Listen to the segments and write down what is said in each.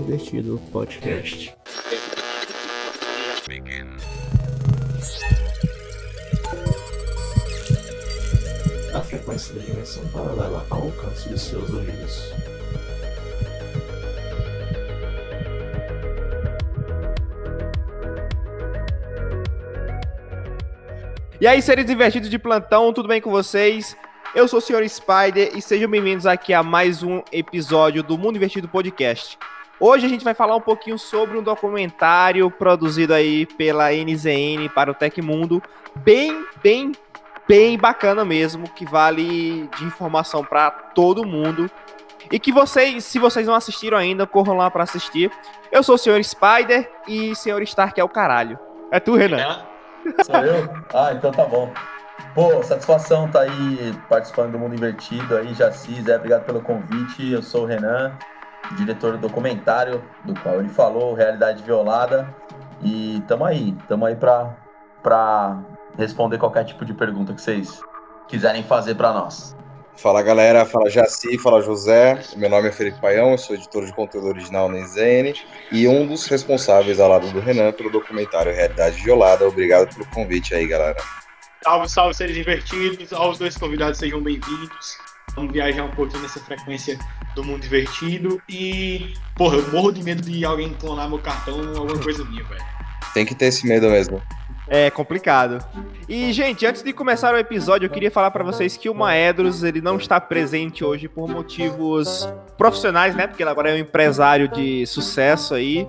Mundo Invertido Podcast. A frequência da dimensão paralela ao alcance de seus ouvidos. E aí, seres divertidos de plantão, tudo bem com vocês? Eu sou o Sr. Spider e sejam bem-vindos aqui a mais um episódio do Mundo Invertido Podcast. Hoje a gente vai falar um pouquinho sobre um documentário produzido aí pela NZN para o Tecmundo, bem, bem, bem bacana mesmo, que vale de informação para todo mundo. E que vocês, se vocês não assistiram ainda, corram lá para assistir. Eu sou o Sr. Spider e Sr. Stark é o caralho. É tu, Renan. Sou eu? Ah, então tá bom. Pô, satisfação tá aí participando do Mundo Invertido aí, Jaci, Zé, obrigado pelo convite. Eu sou o Renan, diretor do documentário do qual ele falou, Realidade Violada. E tamo aí, tamo aí pra, pra responder qualquer tipo de pergunta que vocês quiserem fazer para nós. Fala galera, fala Jaci, fala José. Meu nome é Felipe Paião, eu sou editor de conteúdo original na NZN e um dos responsáveis ao lado do Renan pelo documentário Realidade Violada. Obrigado pelo convite aí, galera. Salve, salve, seres divertidos. Aos dois convidados, sejam bem-vindos. Vamos viajar um pouquinho nessa frequência do mundo divertido. E, porra, eu morro de medo de alguém clonar meu cartão ou alguma coisa minha, velho. Tem que ter esse medo mesmo. É complicado. E, gente, antes de começar o episódio, eu queria falar para vocês que o Maedros, ele não está presente hoje por motivos profissionais, né? Porque ele agora é um empresário de sucesso aí.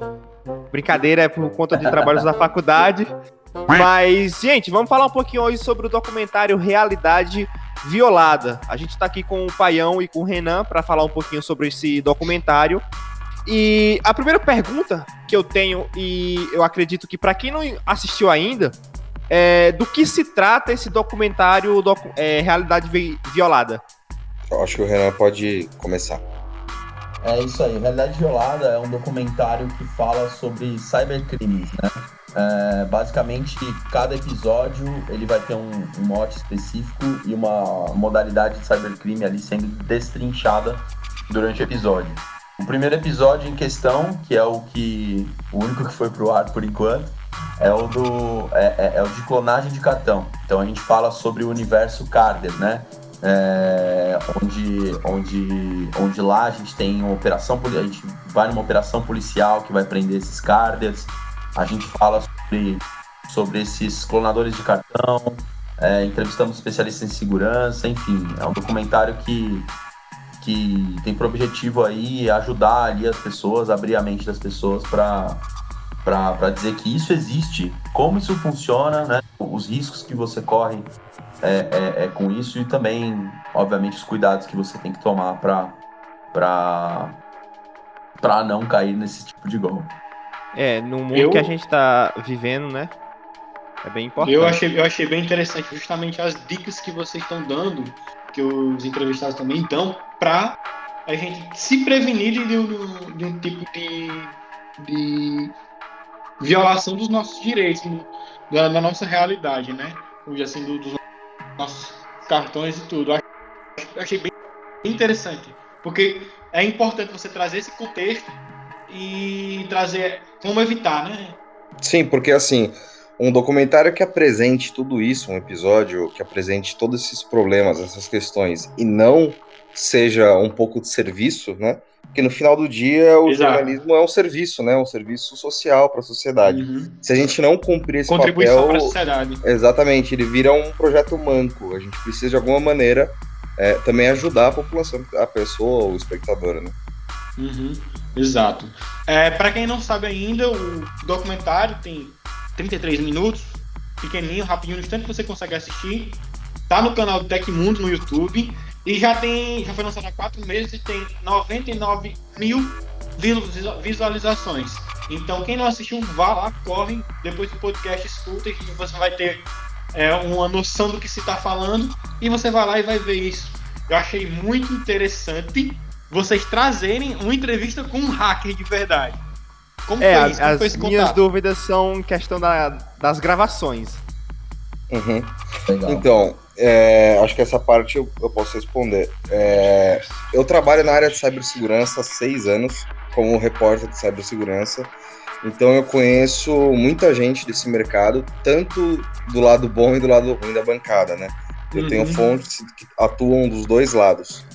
Brincadeira, é por conta de trabalhos da faculdade. Mas, gente, vamos falar um pouquinho hoje sobre o documentário Realidade Violada. A gente tá aqui com o Paião e com o Renan para falar um pouquinho sobre esse documentário. E a primeira pergunta que eu tenho, e eu acredito que para quem não assistiu ainda, é do que se trata esse documentário docu é, Realidade Violada? Eu acho que o Renan pode começar. É isso aí, Realidade Violada é um documentário que fala sobre cybercrimes, né? É, basicamente, cada episódio ele vai ter um, um mote específico e uma modalidade de cybercrime ali sendo destrinchada durante o episódio. O primeiro episódio em questão, que é o que o único que foi pro ar por enquanto, é o do é, é, é o de clonagem de cartão. Então a gente fala sobre o universo Carder, né? É, onde, onde, onde lá a gente tem uma operação, a gente vai numa operação policial que vai prender esses Carders. A gente fala sobre, sobre esses clonadores de cartão, é, entrevistamos especialistas em segurança, enfim, é um documentário que que tem por objetivo aí ajudar ali as pessoas, abrir a mente das pessoas para para dizer que isso existe, como isso funciona, né? Os riscos que você corre é, é, é com isso e também, obviamente, os cuidados que você tem que tomar para não cair nesse tipo de golpe. É, no mundo eu... que a gente está vivendo, né? É bem importante. Eu achei, eu achei bem interessante justamente as dicas que vocês estão dando que os entrevistados também dão para a gente se prevenir de, de, de um tipo de, de, violação dos nossos direitos, da, da nossa realidade, né? Assim, do, dos nossos cartões e tudo. Eu achei bem interessante, porque é importante você trazer esse contexto e trazer como evitar, né? Sim, porque assim, um documentário que apresente tudo isso, um episódio que apresente todos esses problemas, essas questões, e não seja um pouco de serviço, né? Porque no final do dia o Exato. jornalismo é um serviço, né? Um serviço social para a sociedade. Uhum. Se a gente não cumprir esse Contribuição papel, sociedade. Exatamente, ele vira um projeto manco. A gente precisa de alguma maneira é, também ajudar a população, a pessoa, o espectador, né? Uhum. Exato. É, para quem não sabe ainda, o documentário tem 33 minutos, pequenininho, rapidinho, no instante que você consegue assistir. Tá no canal do Tecmundo no YouTube e já tem, já foi lançado há quatro meses e tem 99 mil visualizações. Então quem não assistiu, vá lá, corre, depois do podcast escuta e você vai ter é, uma noção do que se está falando e você vai lá e vai ver isso. Eu achei muito interessante vocês trazerem uma entrevista com um hacker de verdade. Como é, foi isso? Como as minhas contato? dúvidas são questão da, das gravações. Uhum. Então, é, acho que essa parte eu, eu posso responder. É, eu trabalho na área de cibersegurança há seis anos. como repórter de cibersegurança. Então eu conheço muita gente desse mercado, tanto do lado bom e do lado ruim da bancada, né? Eu uhum. tenho fontes que atuam dos dois lados.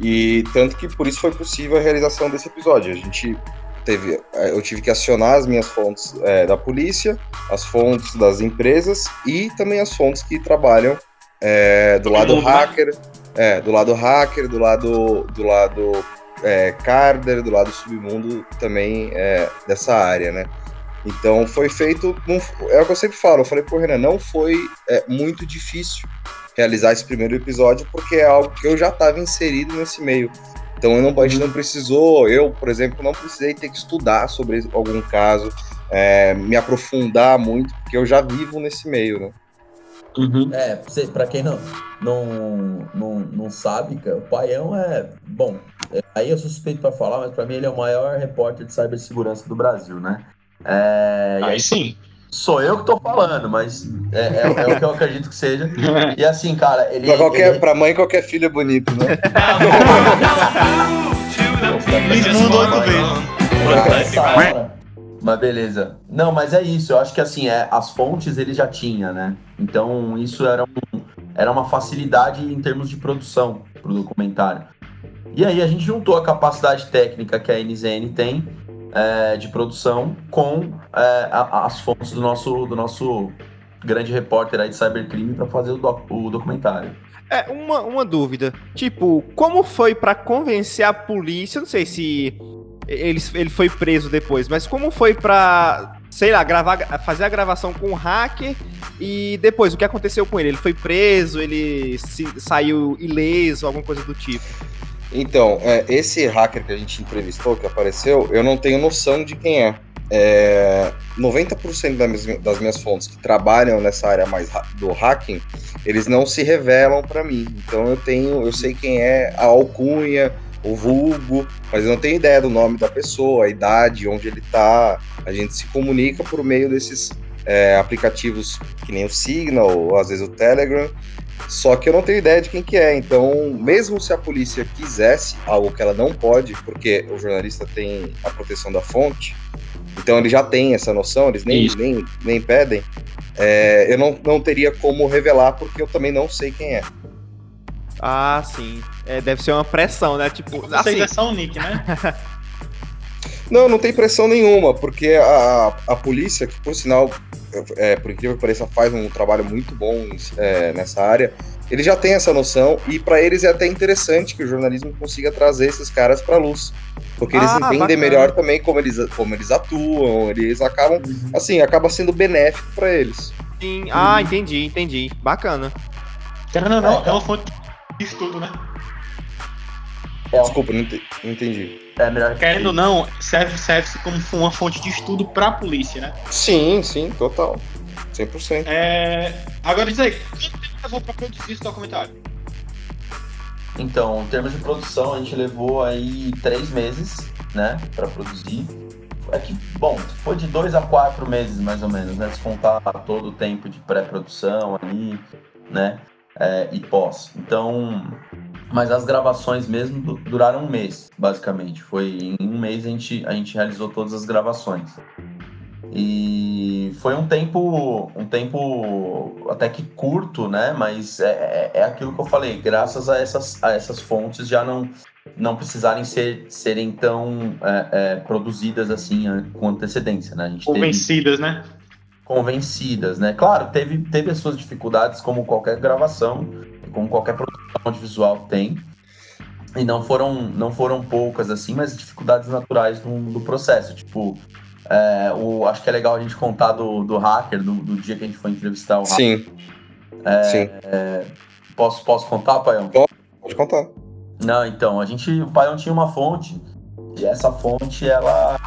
E tanto que por isso foi possível a realização desse episódio. A gente teve, é, eu tive que acionar as minhas fontes é, da polícia, as fontes das empresas e também as fontes que trabalham é, do lado hacker, é, do lado hacker, do lado do lado é, Carder, do lado submundo também é, dessa área, né? Então foi feito, é o que eu sempre falo, eu falei, pô, Renan, não foi é, muito difícil realizar esse primeiro episódio, porque é algo que eu já estava inserido nesse meio. Então eu não, a gente não precisou, eu, por exemplo, não precisei ter que estudar sobre algum caso, é, me aprofundar muito, porque eu já vivo nesse meio, né? Uhum. É, para quem não, não, não, não sabe, o Paião é. Bom, é, aí eu sou suspeito para falar, mas para mim ele é o maior repórter de cibersegurança do Brasil, né? É, aí, aí sim. Sou eu que tô falando, mas é, é, é, o que eu acredito que seja. E assim, cara, ele. Pra, qualquer, ele... pra mãe, qualquer filho é bonito, né? Vezes. Mas beleza. Não, mas é isso. Eu acho que assim, é, as fontes ele já tinha, né? Então isso era, um, era uma facilidade em termos de produção pro documentário. E aí a gente juntou a capacidade técnica que a NZN tem é, de produção com é, a, as fontes do nosso, do nosso grande repórter aí de cybercrime para fazer o, doc, o documentário. É, uma, uma dúvida. Tipo, como foi para convencer a polícia? Não sei se ele, ele foi preso depois, mas como foi pra, sei lá, gravar, fazer a gravação com o hacker e depois o que aconteceu com ele? Ele foi preso, ele se, saiu ileso, alguma coisa do tipo? Então, é, esse hacker que a gente entrevistou, que apareceu, eu não tenho noção de quem é. é 90% das minhas, das minhas fontes que trabalham nessa área mais do hacking, eles não se revelam para mim. Então eu tenho, eu sei quem é a alcunha, o vulgo, mas eu não tenho ideia do nome da pessoa, a idade, onde ele está. A gente se comunica por meio desses é, aplicativos que nem o Signal, ou às vezes o Telegram, só que eu não tenho ideia de quem que é. Então, mesmo se a polícia quisesse algo que ela não pode, porque o jornalista tem a proteção da fonte, então ele já tem essa noção, eles nem, nem, nem pedem, é, eu não, não teria como revelar, porque eu também não sei quem é. Ah, sim. É, deve ser uma pressão, né? Tipo, Vocês assim... é só o nick, né? não, não tem pressão nenhuma, porque a, a polícia, que por sinal, é, por incrível que pareça, faz um trabalho muito bom é, nessa área, eles já têm essa noção e para eles é até interessante que o jornalismo consiga trazer esses caras para luz, porque eles ah, entendem bacana. melhor também como eles, como eles atuam, eles acabam, uhum. assim, acaba sendo benéfico para eles. Sim, ah, entendi, entendi, bacana. Não, não, não, é uma fonte estudo, né? É, Desculpa, não, não entendi. É melhor Querendo ou não, serve, serve como uma fonte de estudo para a polícia, né? Sim, sim, total. 100%. É... Agora diz aí, quanto tempo levou para produzir esse documentário? Então, em termos de produção, a gente levou aí três meses, né, para produzir. É que, bom, foi de dois a quatro meses, mais ou menos, né, se contar todo o tempo de pré-produção ali, né é, e pós. Então, mas as gravações mesmo duraram um mês, basicamente. Foi em um mês a gente, a gente realizou todas as gravações. E foi um tempo, um tempo até que curto, né? Mas é, é, é aquilo que eu falei, graças a essas, a essas fontes já não, não precisarem ser, serem tão é, é, produzidas assim com antecedência, né? A gente Convencidas, teve... né? Convencidas, né? Claro, teve, teve as suas dificuldades, como qualquer gravação, como qualquer produção audiovisual tem. E não foram, não foram poucas, assim, mas dificuldades naturais do, do processo. Tipo, é, o, acho que é legal a gente contar do, do hacker, do, do dia que a gente foi entrevistar o hacker. Sim. É, Sim. É, posso, posso contar, Paião? Pode, pode contar. Não, então, a gente, o Paião tinha uma fonte, e essa fonte, ela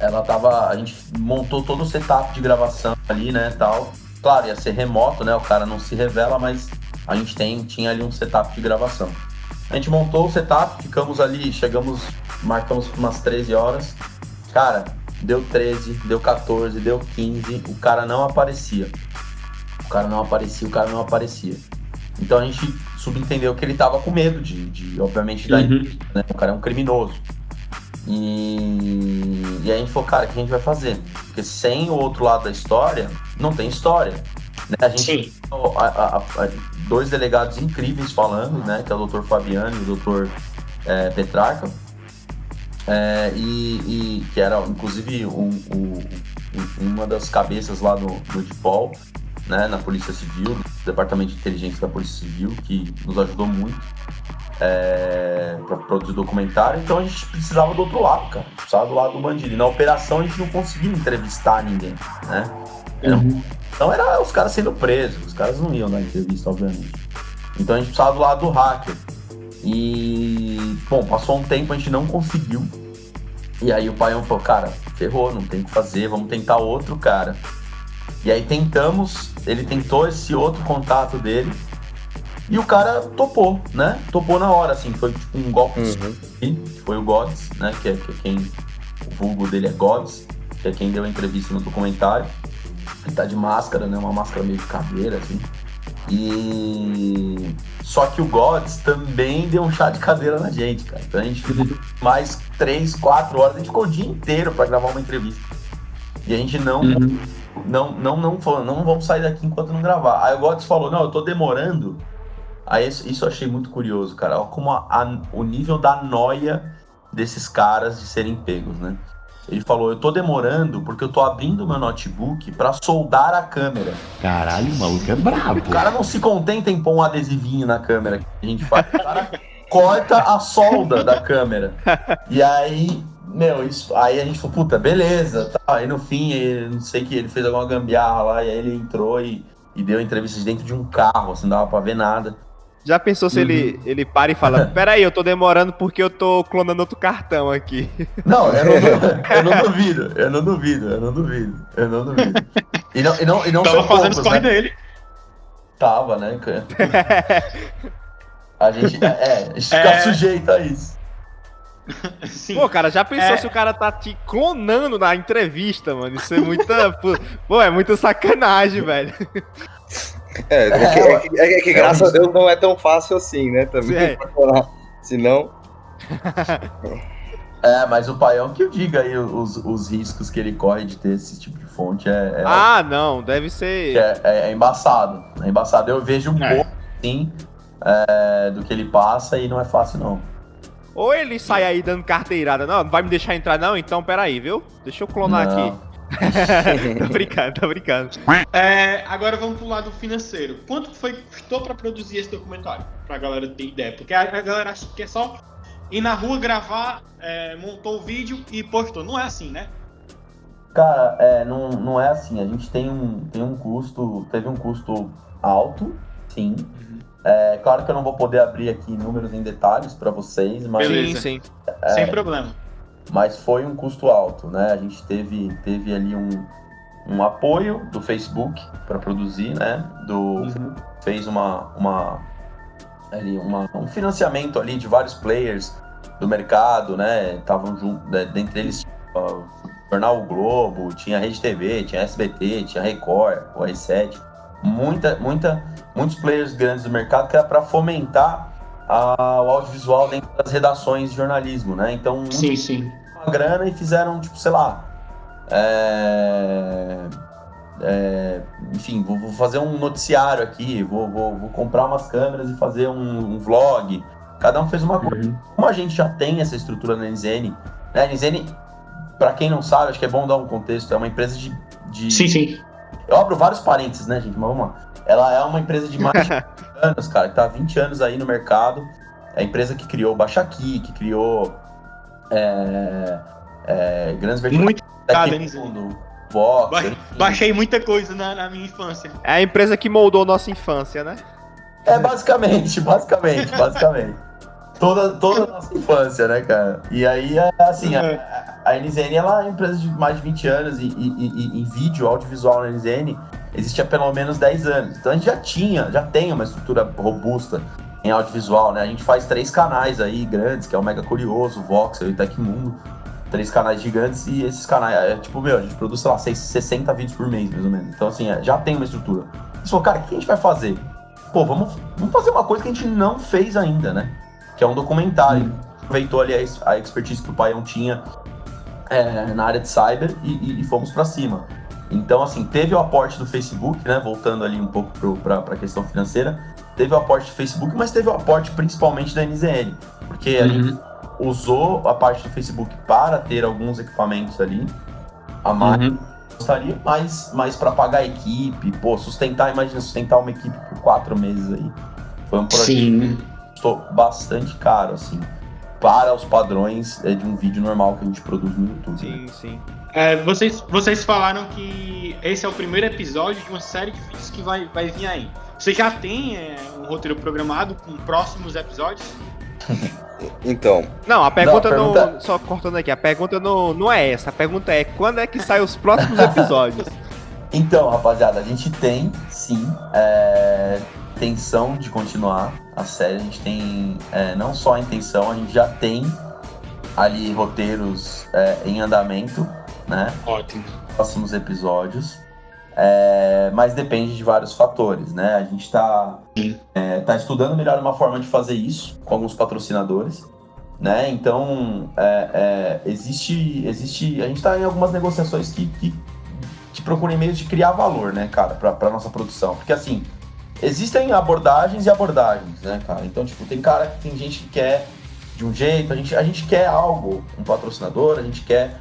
ela tava. A gente montou todo o setup de gravação ali, né? Tal. Claro, ia ser remoto, né? O cara não se revela, mas a gente tem, tinha ali um setup de gravação. A gente montou o setup, ficamos ali, chegamos, marcamos umas 13 horas. Cara, deu 13, deu 14, deu 15, o cara não aparecia. O cara não aparecia, o cara não aparecia. Então a gente subentendeu que ele tava com medo de, de obviamente, uhum. da né? O cara é um criminoso. E, e aí a gente falou, cara, o que a gente vai fazer? Porque sem o outro lado da história, não tem história. Né? A gente a- a- a- dois delegados incríveis falando, né? Que é o Dr. Fabiano e o Dr. é, Petrarca. É, e, e que era inclusive um, um- um- uma das cabeças lá no, no DIPOL, né, na Polícia Civil, no Departamento de Inteligência da Polícia Civil, que nos ajudou muito para produzir documentário. Então a gente precisava do outro lado, cara. Precisava do lado do bandido. E na operação a gente não conseguia entrevistar ninguém, né? Era um então era os caras sendo presos, os caras não iam na entrevista, obviamente. Então a gente precisava do lado do hacker. E, bom, passou um tempo, a gente não conseguiu. E aí o Paião falou, cara, ferrou, não tem o que fazer, vamos tentar outro cara. E aí tentamos, ele tentou esse outro contato dele. E o cara topou, né? Topou na hora, assim, foi tipo um golpe Uhum. que foi o Gods, né? Que é, que é quem. O vulgo dele é Gods, que é quem deu a entrevista no documentário. Ele tá de máscara, né? Uma máscara meio de caveira, assim. E. Só que o Gods também deu um chá de cadeira na gente, cara. Então a gente ficou mais três, quatro horas, a gente ficou o dia inteiro pra gravar uma entrevista. E a gente não não, não, não, falou, não vamos sair daqui enquanto não gravar. Aí o Gottes falou, não, eu tô demorando. Aí isso, eu achei muito curioso, cara. Olha como a- a- o nível da noia desses caras de serem pegos, né? Ele falou, eu tô demorando porque eu tô abrindo meu notebook pra soldar a câmera. Caralho, o maluco é brabo. O cara não se contenta em pôr um adesivinho na câmera que a gente faz. O cara corta a solda da câmera. E aí, meu, isso. Aí a gente falou, puta, beleza. Tá. Aí no fim, ele, não sei que ele fez alguma gambiarra lá, e aí ele entrou e, e deu entrevista de dentro de um carro, assim, não dava pra ver nada. Já pensou se ele, ele para e fala: Peraí, eu tô demorando porque eu tô clonando outro cartão aqui. Não, eu não, eu não duvido, eu não duvido, eu não duvido, eu não duvido. E não, e não, e não Tava fazendo os poucos, corre né? dele. Tava, né? cara? A gente, é, a gente fica É. sujeito a isso. Sim. Pô, cara, já pensou É. se o cara tá te clonando na entrevista, mano? Isso é muita. Pô, é muita sacanagem, velho. É, é, que, é, que, é que, graças a Deus não é tão fácil assim, né? Também. É. falar. Senão. É, mas o Paião que eu diga aí os, os riscos que ele corre de ter esse tipo de fonte é, é, Ah, não, deve ser. é, é- é embaçado. É embaçado. Eu vejo um É. pouco, sim, é, do que ele passa e não é fácil, não. Ou ele sai aí dando carteirada. Não, não vai me deixar entrar, não? Então peraí, viu? Deixa eu clonar Não. aqui. tô brincando, tô brincando. É, agora vamos pro lado financeiro. Quanto foi custou pra produzir esse documentário? Pra galera ter ideia. Porque a, a galera acha que é só ir na rua gravar, é, montou o vídeo e postou. Não é assim, né? Cara, é, não, não é assim. A gente tem um, tem um custo, teve um custo alto, sim. É claro que eu não vou poder abrir aqui números em detalhes para vocês, mas, Beleza. Sim, sim. Sem problema. Mas foi um custo alto, né? A gente teve, teve ali um, um apoio do Facebook para produzir, né? Do, fez uma, uma, ali, uma- um financiamento ali de vários players do mercado, né? Estavam junto, né, dentre eles o Jornal o Globo, tinha Rede TV, tinha SBT, tinha Record, o R7, muita, muita, muitos players grandes do mercado que era para fomentar a- o audiovisual dentro das redações de jornalismo, né? Então, Sim, sim. Grana e fizeram, tipo, sei lá. é, é, enfim, vou, vou fazer um noticiário aqui, vou, vou, vou comprar umas câmeras e fazer um, um vlog. Cada um fez uma coisa. Como a gente já tem essa estrutura na NZN, né? A NZN, pra quem não sabe, acho que é bom dar um contexto, é uma empresa de. de Sim, sim. eu abro vários parênteses, né, gente? Mas vamos lá. Ela é uma empresa de mais de 20 anos, cara, que tá há 20 anos aí no mercado. É a empresa que criou o Baixaqui, que criou é, é, grandes verticais Muito mundo. Vox, Ba- enfim. Baixei muita coisa na, na minha infância. É a empresa que moldou nossa infância, né? É basicamente, basicamente, basicamente. Toda, toda a nossa infância, né, cara? E aí, é, assim, a, a NZN ela é uma empresa de mais de 20 anos e, e, e- e em vídeo, audiovisual na NZN, existe há pelo menos 10 anos. Então a gente já tinha, já tem uma estrutura robusta em audiovisual, né? A gente faz três canais aí grandes, que é o Mega Curioso, o Voxel e o Tecmundo. Três canais gigantes e esses canais, é, tipo, meu, a gente produz, sei lá, seis- 60 vídeos por mês, mais ou menos. Então, assim, é, já tem uma estrutura. Você falou, cara, o que a gente vai fazer? Pô, vamos, vamos fazer uma coisa que a gente não fez ainda, né? Que é um documentário. aproveitou ali a, a expertise que o Paião tinha é, na área de cyber e, e, e fomos para cima. Então, assim, teve o aporte do Facebook, né? Voltando ali um pouco para a questão financeira, teve o aporte do Facebook, mas teve o aporte principalmente da NZN, porque a gente usou a parte do Facebook para ter alguns equipamentos ali a mais. Uhum. Gostaria, mas, mas para pagar a equipe, pô, sustentar, imagina sustentar uma equipe por quatro meses aí. Foi um projeto Sim. que custou bastante caro, assim, para os padrões é, de um vídeo normal que a gente produz no YouTube. Sim, né? sim. É, vocês, vocês falaram que esse é o primeiro episódio de uma série de vídeos que vai, vai vir aí. Você já tem é, um roteiro programado com próximos episódios? Então, Não, a pergunta, Não, a pergunta- não. Só cortando aqui, a pergunta não, não é essa. A pergunta é quando é que saem os próximos episódios? Então, rapaziada, a gente tem, sim, é, intenção de continuar a série. A gente tem é, não só a intenção, a gente já tem ali roteiros é, em andamento, né? Ótimo. Próximos episódios. É, mas depende de vários fatores, né? A gente está Sim. tá estudando melhor uma forma de fazer isso com alguns patrocinadores, né? Então, é, é, existe, existe... A gente está em algumas negociações que, que, que procuram meios de criar valor, né, cara, para nossa produção. Porque, assim, existem abordagens e abordagens, né, cara? Então, tipo, tem cara que tem gente que quer de um jeito, a gente, a gente quer algo, um patrocinador, a gente quer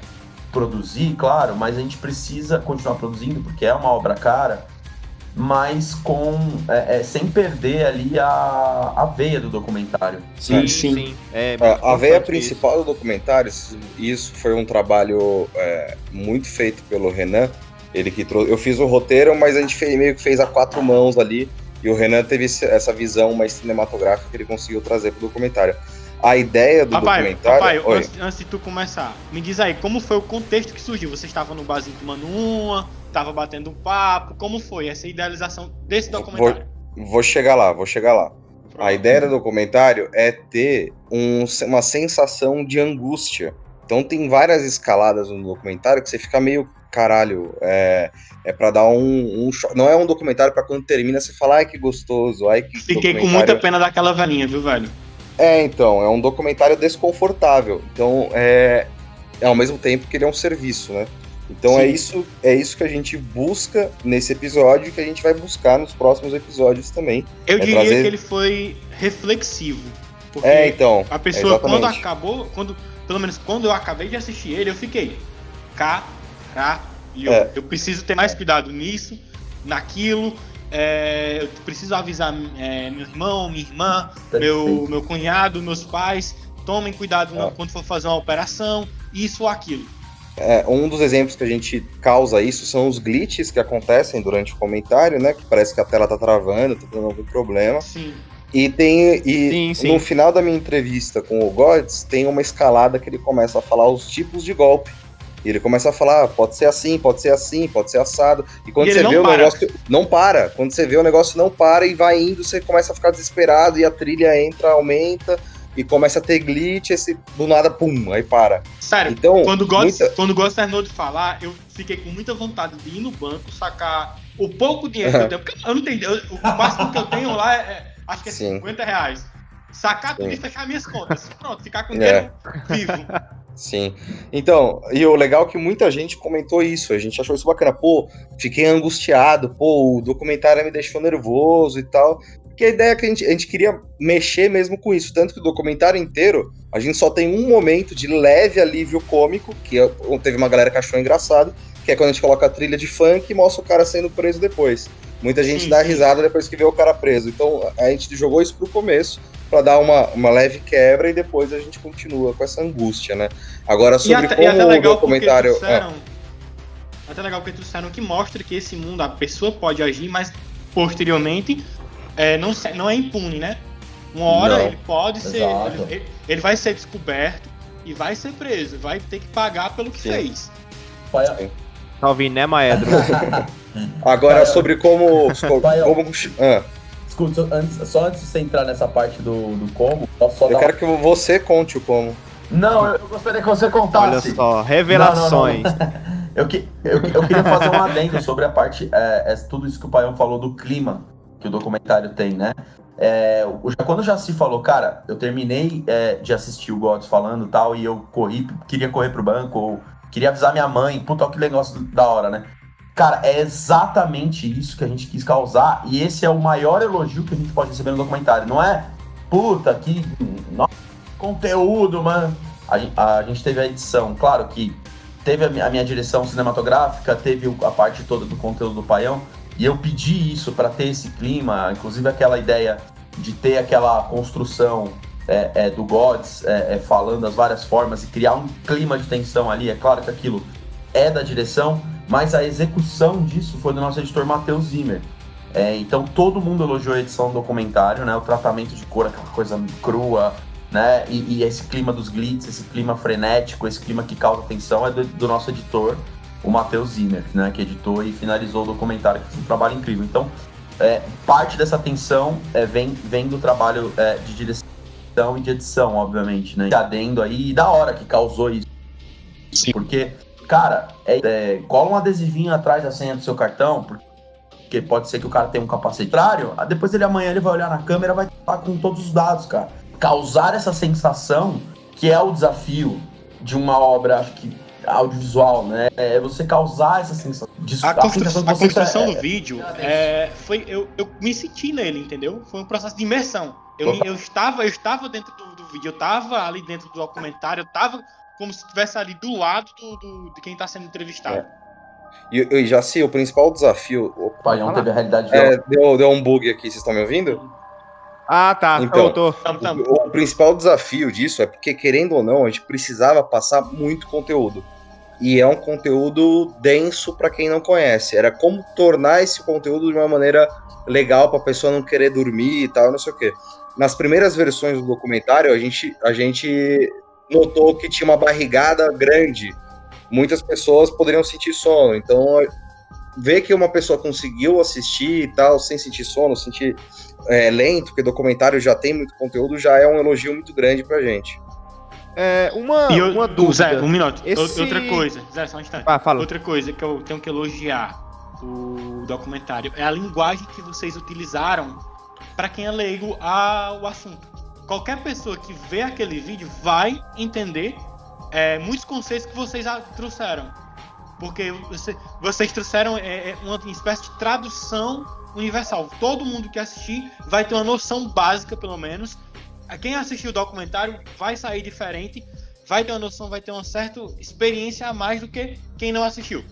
produzir, claro, mas a gente precisa continuar produzindo porque é uma obra cara, mas com é, é, sem perder ali a, a veia do documentário. Sim, sim. É, a, a veia principal do documentário, isso- isso foi um trabalho é, muito feito pelo Renan. Ele que trouxe. Eu fiz o roteiro, mas a gente fez, meio que fez a quatro mãos ali. E o Renan teve essa visão mais cinematográfica que ele conseguiu trazer pro documentário. A ideia do Papai, documentário. papai antes, antes de tu começar, me diz aí, como foi o contexto que surgiu? Você estava no barzinho tomando uma, estava batendo um papo, como foi essa idealização desse documentário? Vou chegar lá, vou chegar lá. A ideia do documentário é ter um- uma sensação de angústia. Então tem várias escaladas no documentário que você fica meio caralho. É, é para dar um, um. Não é um documentário pra quando termina você falar, ai que gostoso, ai que. Fiquei com muita pena daquela velhinha, viu, velho? É, então, é um documentário desconfortável. Então, é, é ao mesmo tempo que ele é um serviço, né? Então é isso, é isso que a gente busca nesse episódio e que a gente vai buscar nos próximos episódios também. Eu É diria trazer- que ele foi reflexivo. Porque É, então. a pessoa, quando exatamente. acabou, quando, pelo menos quando eu acabei de assistir ele, eu fiquei. Caralho, É. eu preciso ter mais cuidado nisso, naquilo. É, eu preciso avisar é, meu irmão, minha irmã, meu, meu cunhado, meus pais. Tomem cuidado Ah. quando for fazer uma operação, isso ou aquilo. É, um dos exemplos que a gente causa isso são os glitches que acontecem durante o comentário, né? Que parece que a tela tá travando, tá dando algum problema. Sim. E tem. E Sim, sim. no final da minha entrevista com o Gods, tem uma escalada que ele começa a falar os tipos de golpe. E ele começa a falar, ah, pode ser assim, pode ser assim, pode ser assado. E quando E você vê o para. negócio. Não para. Quando você vê o negócio não para e vai indo, você começa a ficar desesperado e a trilha entra, aumenta. E começa a ter glitch, esse do nada, pum, aí para. Sério, Então, quando o Gods, muita- quando de falar, eu fiquei com muita vontade de ir no banco, sacar o pouco dinheiro que eu tenho. Porque eu não tenho. eu- o máximo que eu tenho lá é, é- acho que é Sim. 50 reais. Sacar tudo e fechar minhas contas. Pronto, ficar com É. dinheiro vivo. Sim. Então, e o legal é que muita gente comentou isso. A gente achou isso bacana. Pô, fiquei angustiado. Pô, o documentário me deixou nervoso e tal. Porque a ideia é que a gente, a gente queria mexer mesmo com isso. Tanto que o documentário inteiro, a gente só tem um momento de leve alívio cômico, que é- teve uma galera que achou engraçado, que é quando a gente coloca a trilha de funk e mostra o cara sendo preso depois. Muita gente Sim, dá risada depois que vê o cara preso. Então, a gente jogou isso pro começo pra dar uma, uma leve quebra e depois a gente continua com essa angústia, né? Agora, E sobre até, como e até o legal documentário. porque trouxeram, Até legal porque trouxeram que mostra que esse mundo, a pessoa pode agir, mas posteriormente é, não, não é impune, né? Uma hora Não. ele pode ser. Ele, ele vai ser descoberto e vai ser preso, vai ter que pagar pelo que Sim. fez. Pai- Tá ouvindo, né, Maedro? Agora, Vai, sobre como. Vai, como ah, Escuta, só antes, só antes de você entrar nessa parte do, do como, posso só eu quero que você conte o como. Não, eu, eu gostaria que você Olha contasse. só, revelações. Eu, que, eu, eu queria fazer um adendo sobre a parte, é, é, tudo isso que o Paião falou do clima que o documentário tem, né? É, quando já se falou, cara, eu terminei é, de assistir o Gods falando e tal, e eu corri, queria correr pro banco, ou queria avisar minha mãe, puta, olha que negócio da hora, né? Cara, é exatamente isso que a gente quis causar, e esse é o maior elogio que a gente pode receber no documentário. Não é, puta, que nossa, conteúdo, mano. A, a gente teve a edição, claro que teve a minha, a minha direção cinematográfica, teve a parte toda do conteúdo do Paião, e eu pedi isso para ter esse clima, inclusive aquela ideia de ter aquela construção é, é, do Gods é, é, falando as várias formas e criar um clima de tensão ali. É claro que aquilo é da direção, mas a execução disso foi do nosso editor Matheus Zimmer. É, então todo mundo elogiou a edição do documentário, né? O tratamento de cor, aquela coisa crua, né? E, e esse clima dos glitz, esse clima frenético, esse clima que causa tensão é do, do nosso editor, o Matheus Zimmer, né? Que editou e finalizou o documentário, que fez um trabalho incrível. Então, é, parte dessa tensão é, vem, vem do trabalho é, de direção e de edição, obviamente, né? Adendo aí, e da hora que causou isso. Sim. Porque, cara, é, é, cola um adesivinho atrás da senha do seu cartão, porque pode ser que o cara tenha um capacete contrário, aí depois ele amanhã ele vai olhar na câmera e vai estar com todos os dados, cara. Causar essa sensação que é o desafio de uma obra, acho que audiovisual, né? É você causar essa sensação. de- A, constru- sensação a você construção é- do vídeo é, foi eu, eu me senti nele, entendeu? Foi um processo de imersão. Eu, eu estava eu estava dentro do, do vídeo, eu estava ali dentro do documentário, eu estava como se estivesse ali do lado do, do- de quem está sendo entrevistado. E, e já sei, o principal desafio. O Paião teve a realidade É, deu, deu um bug aqui, vocês estão me ouvindo? Ah, tá. Então. Eu tô. O, o principal desafio disso é porque, querendo ou não, a gente precisava passar muito conteúdo. E é um conteúdo denso para quem não conhece. Era como tornar esse conteúdo de uma maneira legal para a pessoa não querer dormir e tal, não sei o quê. Nas primeiras versões do documentário, a gente, a gente notou que tinha uma barrigada grande. Muitas pessoas poderiam sentir sono. Então, ver que uma pessoa conseguiu assistir e tal, sem sentir sono, sentir é, lento, porque documentário já tem muito conteúdo, já é um elogio muito grande pra gente. É, uma, E eu, uma dúvida. Zé, um minuto. Esse- Outra coisa, Zé, só um instante. Ah, fala. Outra coisa que eu tenho que elogiar o documentário é a linguagem que vocês utilizaram para quem é leigo ao assunto. Qualquer pessoa que vê aquele vídeo vai entender é, muitos conceitos que vocês trouxeram. Porque você- vocês trouxeram é, é, uma espécie de tradução universal. Todo mundo que assistir vai ter uma noção básica, pelo menos. Quem assistiu o documentário vai sair diferente, vai ter uma noção, vai ter uma certa experiência a mais do que quem não assistiu.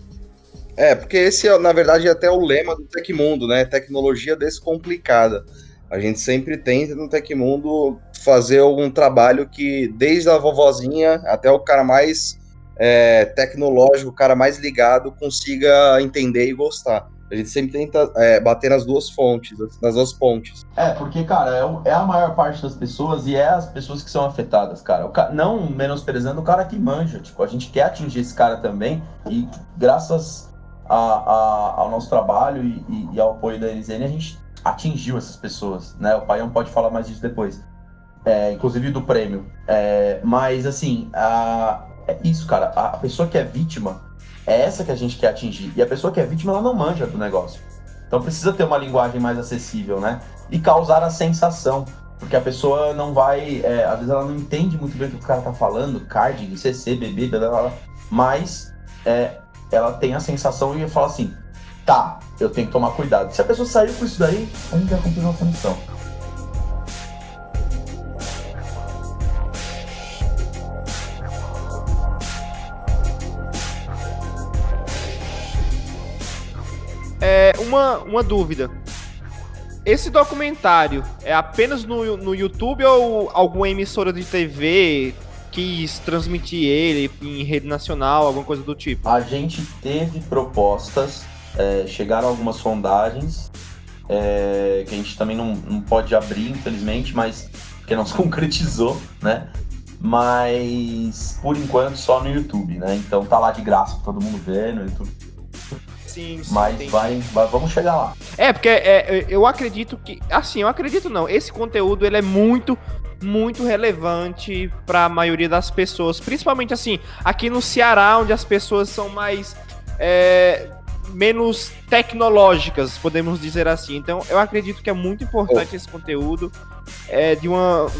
É, porque esse, é, na verdade, é até o lema do Tecmundo, né? Tecnologia descomplicada. A gente sempre tenta no Tecmundo fazer algum trabalho que, desde a vovozinha até o cara mais é, tecnológico, o cara mais ligado, consiga entender e gostar. A gente sempre tenta é, bater nas duas fontes, nas duas pontes. É, porque, cara, é, é a maior parte das pessoas e é as pessoas que são afetadas, cara. Ca- Não menosprezando o cara que manja. Tipo, a gente quer atingir esse cara também e graças a- a- ao nosso trabalho e, e- e ao apoio da NZN, a gente atingiu essas pessoas, né? O Paião pode falar mais disso depois. É, inclusive do prêmio. É, mas, assim, a- é isso, cara. A pessoa que é vítima é essa que a gente quer atingir. E a pessoa que é vítima, ela não manja do negócio. Então precisa ter uma linguagem mais acessível, né? E causar a sensação. Porque a pessoa não vai. é, às vezes ela não entende muito bem o que o cara tá falando, card, CC, BB, blá, blá, blá, mas é, ela tem a sensação e fala assim: tá, eu tenho que tomar cuidado. Se a pessoa saiu com isso daí, a gente já cumpriu nossa missão. É, uma, uma dúvida. Esse documentário é apenas no, no YouTube ou alguma emissora de TV quis transmitir ele em rede nacional, alguma coisa do tipo? A gente teve propostas, é, chegaram algumas sondagens, é, que a gente também não, não pode abrir, infelizmente, mas que não se concretizou, né? Mas por enquanto só no YouTube, né? Então tá lá de graça pra todo mundo ver no YouTube. Sim, sim. Mas vai, vai- vamos chegar lá. É, porque é, eu acredito que. Assim, eu acredito não. Esse conteúdo ele é muito, muito relevante para a maioria das pessoas. Principalmente assim, aqui no Ceará, onde as pessoas são mais. é, menos tecnológicas, podemos dizer assim. Então, eu acredito que é muito importante esse conteúdo é, de uma.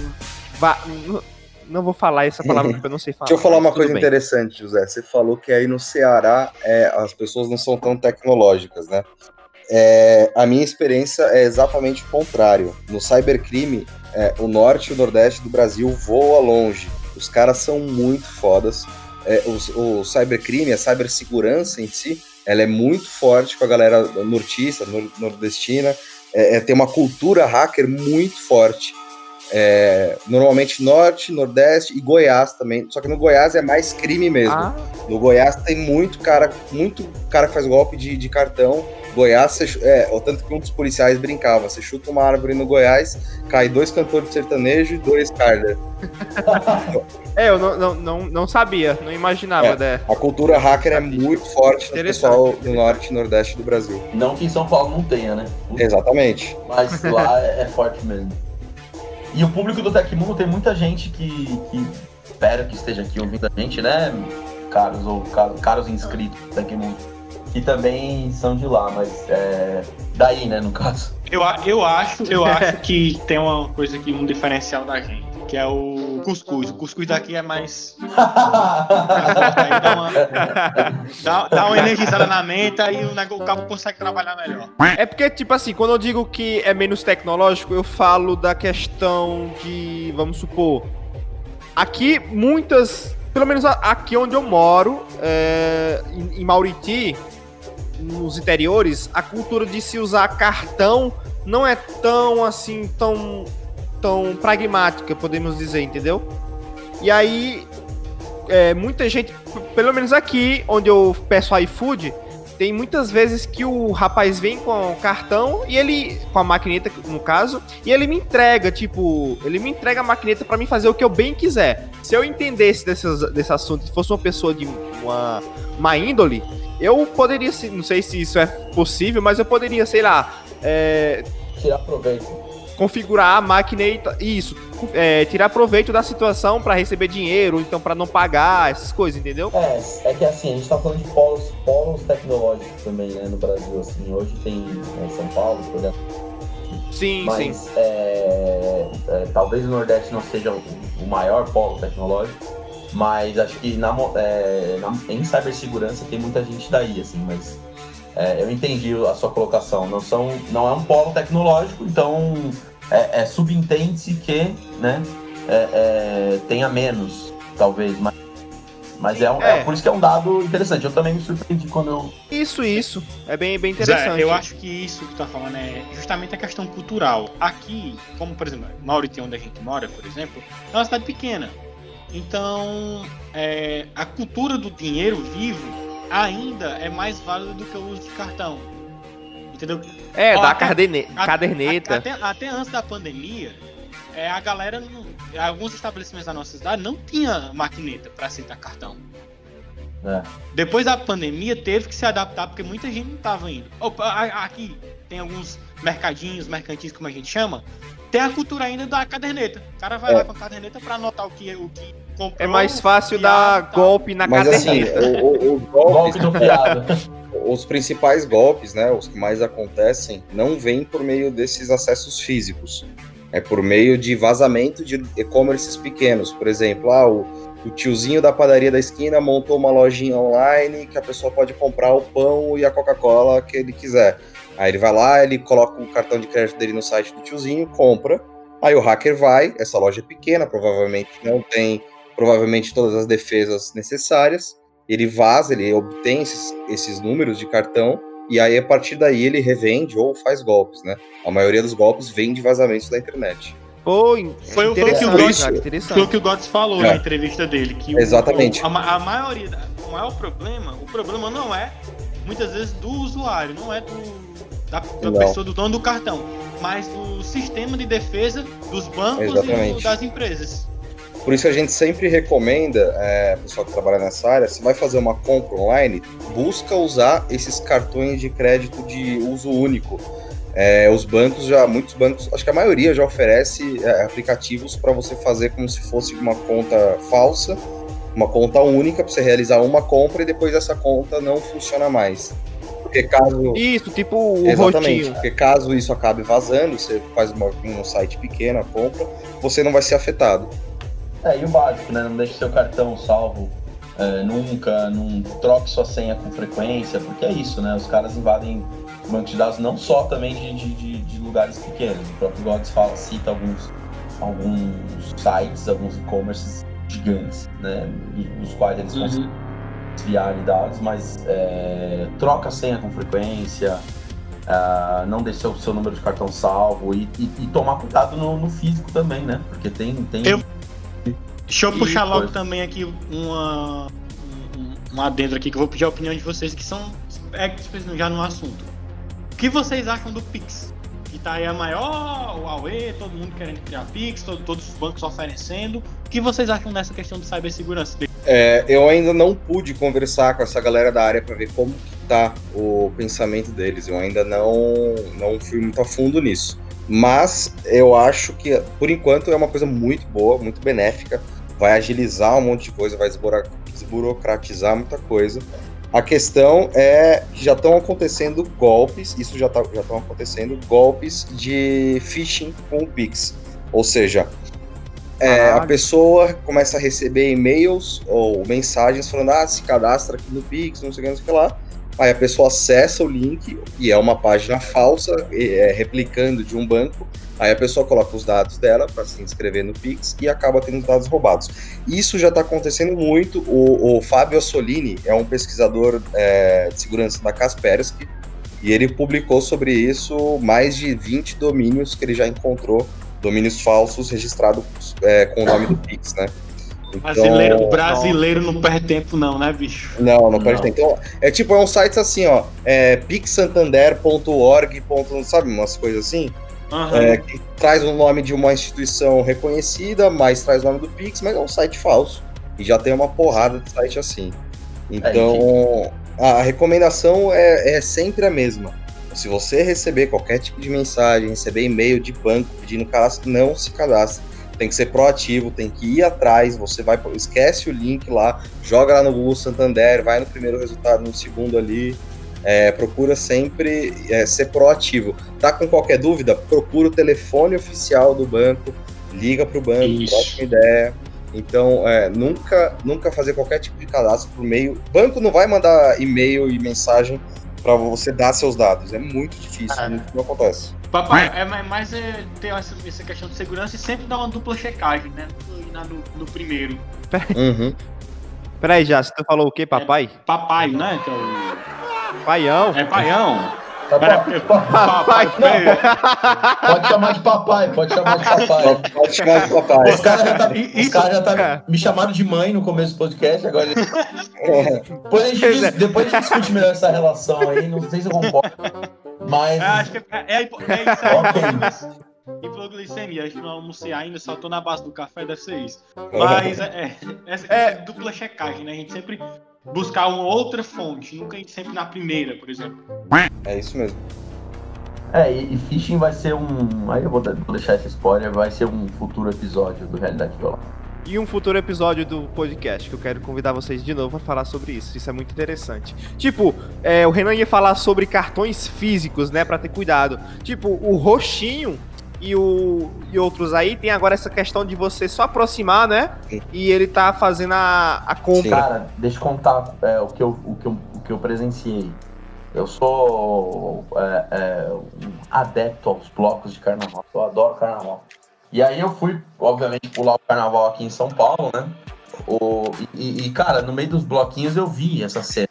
Não vou falar essa palavra porque eu não sei falar. Deixa eu falar uma coisa bem. interessante, José. Você falou que aí no Ceará é, as pessoas não são tão tecnológicas, né? É, a minha experiência é exatamente o contrário. No cybercrime, é, o norte e o nordeste do Brasil voa longe. Os caras são muito fodas. É, os- o, cybercrime, a cibersegurança em si, ela é muito forte com a galera nortista, nor- nordestina. É, é, tem uma cultura hacker muito forte. É, normalmente norte, nordeste e Goiás também. Só que no Goiás é mais crime mesmo. Ah, No Goiás tem muito cara, muito cara que faz golpe de, de cartão. Goiás, você é, o tanto que um dos policiais brincava, você chuta uma árvore no Goiás, cai dois cantores de sertanejo e dois Carter. é, eu não, não, não, não sabia, não imaginava, É. né? A cultura hacker é muito forte no pessoal do norte e nordeste do Brasil. Não que em São Paulo não tenha, né? Exatamente. Mas lá é, é forte mesmo. E o público do Tecmundo tem muita gente que, que espero que esteja aqui ouvindo a gente, né? Caros ou ca- caros inscritos do Tecmundo. Que também são de lá, mas é, daí, né, no caso. Eu, eu acho, eu acho que tem uma coisa aqui, um diferencial da gente, que é o cuscuz. O cuscuz daqui é mais. Dá uma, dá, dá uma energizada na mente e o, o cabo consegue trabalhar melhor. É porque, tipo assim, quando eu digo que é menos tecnológico, eu falo da questão de, vamos supor, aqui muitas, pelo menos aqui onde eu moro, é, em, em Mauriti, nos interiores, a cultura de se usar cartão não é tão assim, tão, tão pragmática, podemos dizer, entendeu? E aí, é, muita gente, pelo menos aqui, onde eu peço iFood, tem muitas vezes que o rapaz vem com o cartão e ele, com a maquineta no caso, e ele me entrega, tipo, ele me entrega a maquineta pra mim fazer o que eu bem quiser. Se eu entendesse desses, desse assunto, se fosse uma pessoa de uma, uma índole, eu poderia, não sei se isso é possível, mas eu poderia, sei lá, é, Tirar proveito. configurar a máquina e isso, é, tirar proveito da situação pra receber dinheiro, então pra não pagar, essas coisas, entendeu? É, é que assim, a gente tá falando de polos, polos tecnológicos também, né, no Brasil, assim. Hoje tem né, São Paulo, por exemplo. Sim, sim. Mas é, é, talvez o Nordeste não seja o maior polo tecnológico, mas acho que na, é, na- em cibersegurança tem muita gente daí, assim, mas é, eu entendi a sua colocação. Não, são, não é um polo tecnológico, então é, é subentende-se que né, é, é, tenha menos, talvez, mas, mas é, um- é É. por isso que é um dado interessante. Eu também me surpreendi quando eu. Isso, isso. É bem, bem interessante. Zé, eu acho que isso que tu tá falando é justamente a questão cultural. Aqui, como por exemplo, Mauritius, onde a gente mora, por exemplo, é uma cidade pequena. Então, é, a cultura do dinheiro vivo ainda é mais válida do que o uso de cartão. Entendeu? É, Ó, da caderne- caderneta. a- Até, até antes da pandemia, é, a galera, alguns estabelecimentos da nossa cidade não tinha maquineta para aceitar cartão. É. Depois da pandemia, teve que se adaptar porque muita gente não tava indo. Opa, aqui tem alguns mercadinhos, mercantis, como a gente chama. Tem a cultura ainda da caderneta. O cara vai É. lá com a caderneta para anotar o que, o que comprou. É mais fácil dar golpe na Mas assim, caderneta. o- o- os golpes, Golpe do os principais golpes, né, os que mais acontecem, não vêm por meio desses acessos físicos. É por meio de vazamento de e-commerces pequenos. Por exemplo, ah, o, o tiozinho da padaria da esquina montou uma lojinha online que a pessoa pode comprar o pão e a Coca-Cola que ele quiser. Aí ele vai lá, ele coloca o cartão de crédito dele no site do tiozinho, compra. Aí o hacker vai, essa loja é pequena, provavelmente não tem provavelmente todas as defesas necessárias ele vaza, ele obtém esses, esses números de cartão e aí a partir daí ele revende ou faz golpes, né? A maioria dos golpes vem de vazamentos da internet. Foi o- foi o que o cara, Foi o que o Gottes falou É. na entrevista dele. Que o- Exatamente. o- a, a maioria, da- o maior problema, o problema não é, muitas vezes, do usuário, não é do, da, da pessoa do dono do cartão, mas do sistema de defesa dos bancos e do- Exatamente. das empresas. Por isso a gente sempre recomenda, é, pessoal que trabalha nessa área, se vai fazer uma compra online, busca usar esses cartões de crédito de uso único. É, os bancos já, muitos bancos, acho que a maioria já oferece é, aplicativos para você fazer como se fosse uma conta falsa, uma conta única para você realizar uma compra e depois essa conta não funciona mais. Porque caso. Isso, tipo o Exatamente, rotinho. porque caso isso acabe vazando, você faz uma, um site pequeno, compra, você não vai ser afetado. É, e o básico, né? Não deixe seu cartão salvo é, nunca, não troque sua senha com frequência, porque é isso, né? Os caras invadem banco de dados não só também de, de, de- de lugares pequenos. O próprio Gods fala, cita alguns, alguns sites, alguns e-commerces gigantes, né? Dos, quais eles conseguem Uhum. Desviar ali dados, mas é, troca senha com frequência, ah, não deixe seu, seu número de cartão salvo e, e- e tomar cuidado no, no físico também, né? Porque tem. tem... Eu- Deixa eu E puxar logo coisa. também aqui uma, um, um adentro aqui, que eu vou pedir a opinião de vocês, que são experts já no assunto. O que vocês acham do Pix? Que tá aí a maior, o Huawei, todo mundo querendo criar Pix, todo- todos os bancos oferecendo. O que vocês acham dessa questão de cibersegurança? É, eu ainda não pude conversar com essa galera da área para ver como tá o pensamento deles. Eu ainda não, não fui muito a fundo nisso. Mas eu acho que, por enquanto, é uma coisa muito boa, muito benéfica. Vai agilizar um monte de coisa, vai desburocratizar muita coisa. A questão é que já estão acontecendo golpes, isso já tá, já estão acontecendo, golpes de phishing com o Pix. Ou seja, é, a Caralho. pessoa começa a receber e-mails ou mensagens falando, ah, se cadastra aqui no Pix, não sei o que, não sei o que lá. Aí a pessoa acessa o link e é uma página falsa, é, replicando de um banco. Aí a pessoa coloca os dados dela para se inscrever no Pix e acaba tendo os dados roubados. Isso já está acontecendo muito. O, o Fábio Assolini é um pesquisador é, de segurança da Kaspersky e ele publicou sobre isso mais de 20 domínios que ele já encontrou, domínios falsos registrados é, com o nome do Pix, né? Então- Brasileiro, brasileiro não perde tempo, não, né, bicho? Não, não perde Não. tempo. Então, é tipo, é um site assim, ó, é pixsantander.org, ponto- sabe, umas coisas assim, Aham. é, que traz o nome de uma instituição reconhecida, mas traz o nome do Pix, mas é um site falso. E já tem uma porrada de site assim. Então, a recomendação é, é sempre a mesma. Se você receber qualquer tipo de mensagem, receber e-mail de banco pedindo cadastro, não se cadastre. Tem que ser proativo, tem que ir atrás. Você vai, esquece o link lá, joga lá no Google Santander, vai no primeiro resultado, no segundo ali. É, procura sempre é, ser proativo. Tá com qualquer dúvida? Procura o telefone oficial do banco, liga para o banco, Isso. troca uma ideia. Então, é, nunca, nunca fazer qualquer tipo de cadastro por meio. Banco não vai mandar e-mail e mensagem para você dar seus dados. É muito difícil, Ah. não acontece. Papai, é mais- mais é, ter essa, essa questão de segurança e sempre dar uma dupla checagem, né? No, na- no- no primeiro. Uhum. Peraí, já, você falou o quê, papai? Papai, né? Que é o. Paião? É paião. Tá. É, papai, Não, Pode chamar de papai, pode chamar de papai. Pode chamar de papai. Os caras já, tá, os caras já tá, me chamaram de mãe no começo do podcast, agora eles- depois, a gente, é. depois a gente discute melhor essa relação aí, não sei se eu concordo. Mas É, acho que é, é, é isso aí. Ok. Hipoglicemia, acho que não almocei ainda, só tô na base do café, deve ser isso. Mas é, é, É. dupla checagem, né? A gente sempre buscar uma outra fonte, nunca ir sempre na primeira, por exemplo. É isso mesmo. É, e, e phishing vai ser um. Aí eu vou, de- vou deixar esse spoiler, vai ser um futuro episódio do Realidade Violada. E um futuro episódio do podcast, que eu quero convidar vocês de novo a falar sobre isso. Isso é muito interessante. Tipo, é, o Renan ia falar sobre cartões físicos, né? Pra ter cuidado. Tipo, o roxinho e, o, e outros aí tem agora essa questão de você só aproximar, né? E ele tá fazendo a, a compra. Cara, deixa eu contar é, o, que eu, o, que eu, o que eu presenciei. Eu sou é, é, um adepto aos blocos de carnaval. Eu adoro carnaval. E aí eu fui, obviamente, pular o carnaval aqui em São Paulo, né? O, e, e, cara, no meio dos bloquinhos eu vi essa cena.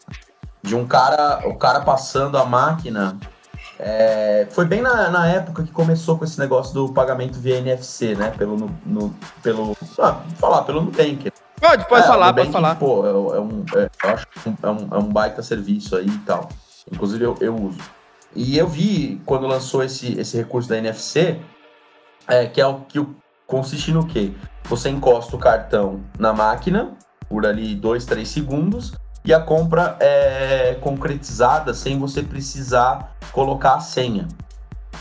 De um cara, o cara passando a máquina. é, foi bem na, na época que começou com esse negócio do pagamento via NFC, né? Pelo, no, no- pelo, ah, falar, pelo Nubank, Pode, pode é, falar, o pode Nubank, falar. Pô, é, é um, é, eu acho que é um, é um baita serviço aí e tal. Inclusive eu, eu uso. E eu vi quando lançou esse, esse recurso da NFC, é, que é o que consiste no quê? Você encosta o cartão na máquina por ali 2, 3 segundos e a compra é concretizada sem você precisar colocar a senha.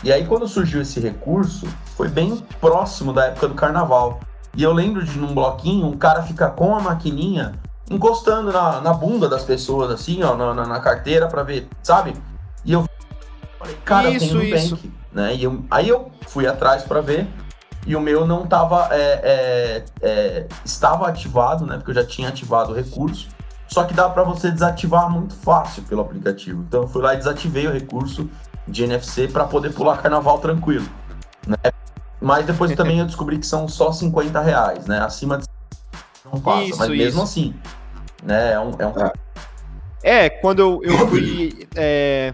E aí quando surgiu esse recurso, foi bem próximo da época do carnaval. E eu lembro de num bloquinho, um cara fica com a maquininha encostando na, na bunda das pessoas, assim, ó, na, na, na carteira pra ver, sabe? E eu falei, cara, Isso, eu tenho isso. Nubank, né? E eu, aí eu fui atrás pra ver e o meu não tava, é, é, é, estava ativado, né? Porque eu já tinha ativado o recurso, só que dá pra você desativar muito fácil pelo aplicativo. Então eu fui lá e desativei o recurso de NFC pra poder pular carnaval tranquilo, né? Mas depois também eu descobri que são só 50 reais, né? Acima de não passa, Isso, mas mesmo isso. assim, né? É um, é um É, quando eu, eu fui. é,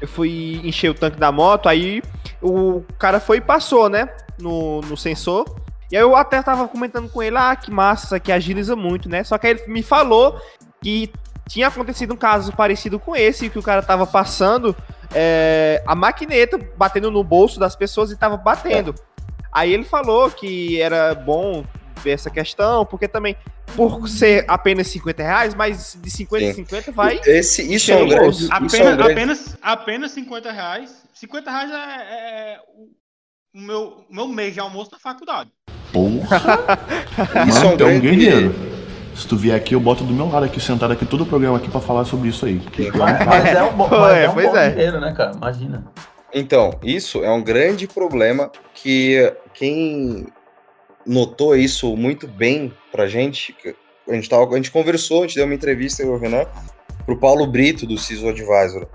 eu fui encher o tanque da moto, aí o cara foi e passou, né? No, no sensor. E aí eu até tava comentando com ele, ah, que massa, isso aqui agiliza muito, né? Só que aí ele me falou que tinha acontecido um caso parecido com esse, que o cara tava passando é, a maquineta batendo no bolso das pessoas e tava batendo. Aí ele falou que era bom ver essa questão, porque também, por ser apenas 50 reais, mas de 50 em Sim. 50 vai. Esse, isso, é um grande, bolso. isso é um Apenas, grande- apenas, apenas 50 reais. 50 reais é, é o meu, meu mês de almoço na faculdade. Porra! Isso é Mano, um é um grande- guerreiro. Se tu vier aqui, eu boto do meu lado aqui, sentado aqui, todo o programa aqui pra falar sobre isso aí. Mas é um bom, mas É, é um pois bom é. dinheiro, né, cara? Imagina. Então, isso é um grande problema que quem notou isso muito bem pra gente, a gente, tava, a gente conversou, a gente deu uma entrevista, e o Renan, pro Paulo Brito, do CISO Advisor.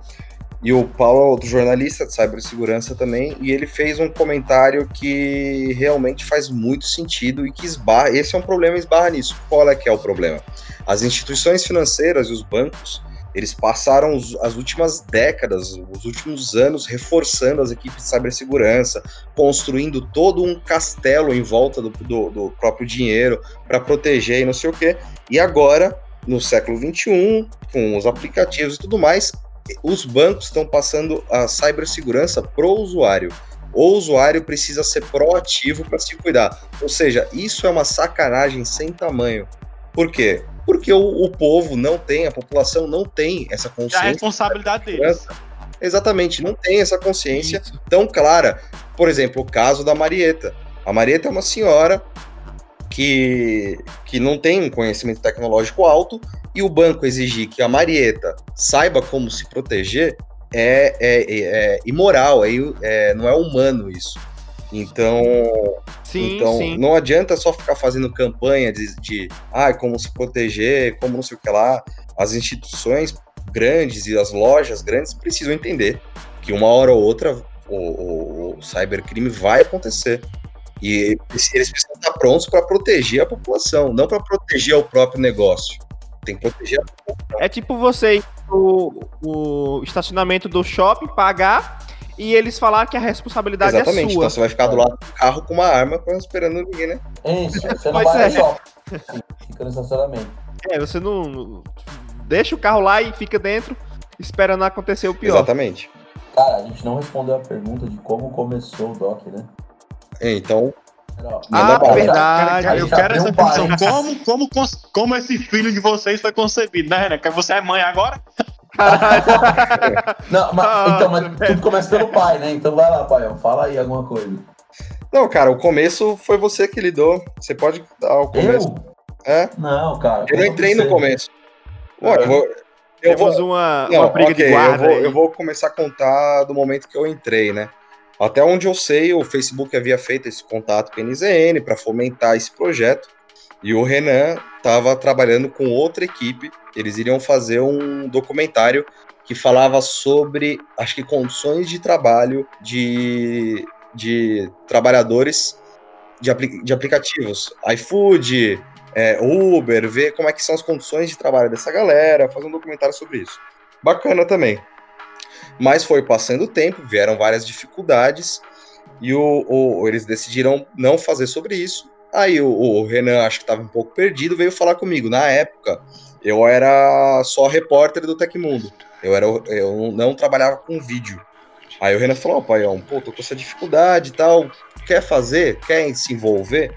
E o Paulo é outro jornalista de cibersegurança também, e ele fez um comentário que realmente faz muito sentido e que esbarra, esse é um problema, esbarra nisso. Qual é que é o problema? As instituições financeiras e os bancos, eles passaram as últimas décadas, os últimos anos reforçando as equipes de cibersegurança, construindo todo um castelo em volta do, do- do próprio dinheiro para proteger e não sei o quê. E agora, no século XXI, com os aplicativos e tudo mais, os bancos estão passando a cibersegurança pro usuário. O usuário precisa ser proativo para se cuidar. Ou seja, isso é uma sacanagem sem tamanho. Por quê? Porque o, o povo não tem, a população não tem essa É a consciência. responsabilidade deles. Exatamente, não tem essa consciência Isso. tão clara. Por exemplo, o caso da Marieta. A Marieta é uma senhora que, que não tem um conhecimento tecnológico alto e o banco exigir que a Marieta saiba como se proteger é, é, é- é imoral, é, é- não é humano isso. Então, Sim, então sim. não adianta só ficar fazendo campanha de, de ah, como se proteger, como não sei o que lá. As instituições grandes e as lojas grandes precisam entender que uma hora ou outra o, o, o cybercrime vai acontecer. E eles eles precisam estar prontos para proteger a população, não para proteger o próprio negócio. Tem que proteger a É tipo você no o estacionamento do shopping, pagar e eles falar que a responsabilidade Exatamente. é sua. Então você vai ficar do lado do carro com uma arma pra- esperando ninguém, né? Isso, você não vai é. shopping. Fica no estacionamento. É, você não deixa o carro lá e fica dentro esperando acontecer o pior. Exatamente. Cara, a gente não respondeu a pergunta de como começou o Doc, né? Então, Ó, Ah, verdade. Cara, eu quero essa discussão. parênteses. Como, como, como esse filho de vocês foi concebido, né, Renan? Que você é mãe agora? Não, mas, Ah, então, mas velho. tudo começa pelo pai, né? Então vai lá, pai, ó, fala aí alguma coisa. não, cara, o começo foi você que lidou. Você pode dar o começo. Eu? É? Não, cara. Eu não entrei no começo. Ó, eu vou, eu Temos vou, uma, não, uma briga ok, de guarda. eu vou, aí. eu vou começar a contar do momento que eu entrei, né? Até onde eu sei, o Facebook havia feito esse contato com a NZN para fomentar esse projeto. E o Renan estava trabalhando com outra equipe. Eles iriam fazer um documentário que falava sobre, acho que, condições de trabalho de, de trabalhadores de, apli- de aplicativos. iFood, é, Uber, ver como é que são as condições de trabalho dessa galera, fazer um documentário sobre isso. Bacana também. Mas foi passando o tempo, vieram várias dificuldades e o, o- eles decidiram não fazer sobre isso. Aí o, o Renan, acho que estava um pouco perdido, veio falar comigo. Na época, eu era só repórter do Tecmundo. Eu, era, eu não trabalhava com vídeo. Aí o Renan falou, ó, pai, pô, tô com essa dificuldade e tal. Quer fazer? Quer se envolver?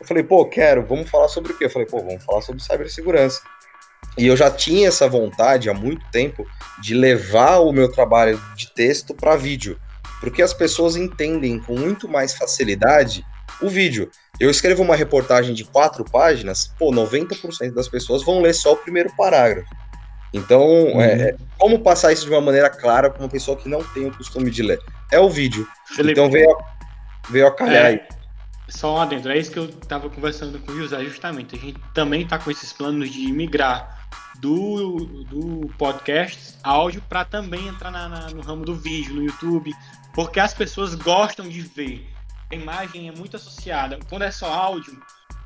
Eu falei, pô, quero, vamos falar sobre o quê? Eu falei, pô, vamos falar sobre cibersegurança. E eu já tinha essa vontade há muito tempo de levar o meu trabalho de texto para vídeo, porque as pessoas entendem com muito mais facilidade o vídeo. Eu escrevo uma reportagem de quatro páginas, pô, 90% das pessoas vão ler só o primeiro parágrafo. Então, uhum. é, como passar isso de uma maneira clara para uma pessoa que não tem o costume de ler? É o vídeo. Felipe, então veio, veio a calhar é, aí. Só lá dentro, é isso que eu estava conversando com o José, justamente. A gente também está com esses planos de migrar do, do podcast áudio para também entrar na, na, no ramo do vídeo, no YouTube, porque as pessoas gostam de ver. A imagem é muito associada. Quando é só áudio,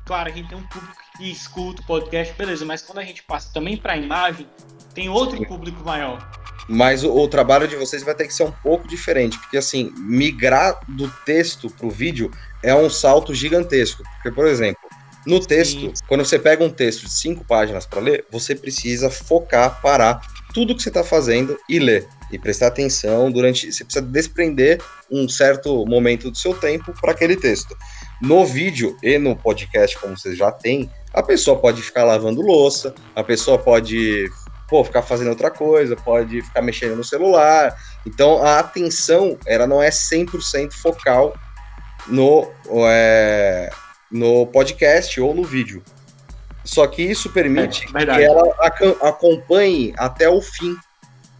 claro, a gente tem um público que escuta o podcast, beleza, mas quando a gente passa também para a imagem, tem outro Sim. público maior. Mas o, o, trabalho de vocês vai ter que ser um pouco diferente, porque assim, migrar do texto para o vídeo é um salto gigantesco. Porque, por exemplo, no texto, Sim. quando você pega um texto de cinco páginas para ler, você precisa focar, parar tudo que você está fazendo e ler. E prestar atenção durante. Você precisa desprender um certo momento do seu tempo para aquele texto. No vídeo e no podcast, como vocês já têm, a pessoa pode ficar lavando louça, a pessoa pode pô, ficar fazendo outra coisa, pode ficar mexendo no celular. Então a atenção ela não é 100% focal no, é, no podcast ou no vídeo. Só que isso permite é, que ela acompanhe até o fim.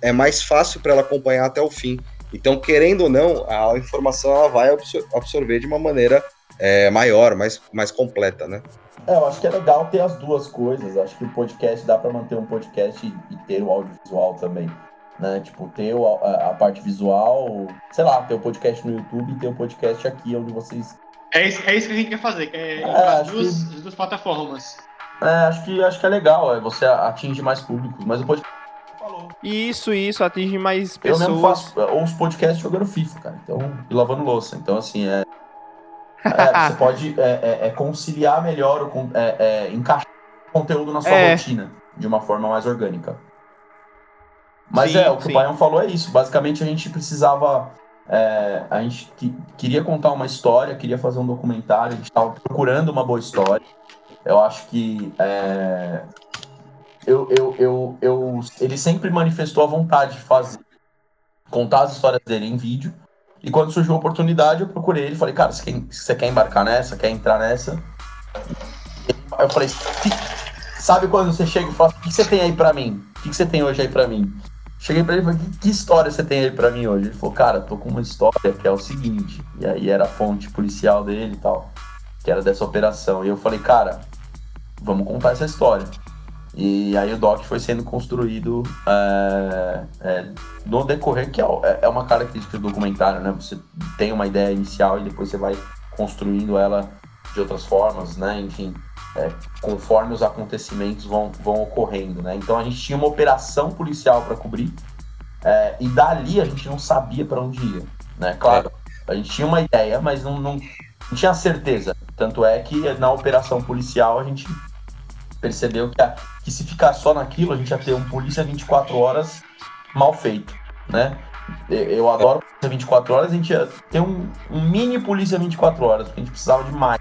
É mais fácil para ela acompanhar até o fim. Então, querendo ou não, a informação ela vai absorver de uma maneira é, maior, mais, mais completa, né? É, eu acho que é legal ter as duas coisas. Acho que o podcast dá para manter um podcast e ter o audiovisual também. Né? Tipo, ter a, a, parte visual, sei lá, ter o podcast no YouTube e ter o podcast aqui, onde vocês. É isso, é isso que a gente quer fazer, que é, é as duas, que... duas plataformas. É, acho que, acho que é legal, é, você atinge mais públicos, mas o podcast. Isso, isso, atinge mais pessoas. Eu mesmo faço é, os podcasts jogando FIFA, cara. Então, e lavando louça. Então, assim, é, é, você pode é, é, é conciliar melhor, o, é, encaixar o conteúdo na sua rotina de uma forma mais orgânica. Mas sim, é, o que sim. o Paião falou é isso. Basicamente, a gente precisava. a gente que, queria contar uma história, queria fazer um documentário, a gente estava procurando uma boa história. Eu acho que eu, eu, eu, eu, ele sempre manifestou a vontade de fazer, contar as histórias dele em vídeo. E quando surgiu a oportunidade, eu procurei ele falei, cara, você quer, você quer embarcar nessa? Quer entrar nessa? Eu falei, sabe quando você chega e fala, o que você tem aí pra mim? O que você tem hoje aí pra mim? Cheguei pra ele e falei, que, história você tem aí pra mim hoje? Ele falou, cara, tô com uma história que é o seguinte. E aí era a fonte policial dele e tal, que era dessa operação. E eu falei, cara, vamos contar essa história. E aí o doc foi sendo construído é, é, no decorrer, que é, é uma característica do documentário, né? Você tem uma ideia inicial e depois você vai construindo ela de outras formas, né? Enfim, é, conforme os acontecimentos vão, vão ocorrendo, né? Então a gente tinha uma operação policial para cobrir é, e dali a gente não sabia para onde ia, né? Claro, a gente tinha uma ideia, mas não, não, não tinha certeza. Tanto é que na operação policial a gente percebeu que, a, que se ficar só naquilo, a gente ia ter um polícia 24 horas mal feito, né? Eu adoro polícia 24 horas, a gente ia ter um, um mini polícia 24 horas, porque a gente precisava de mais.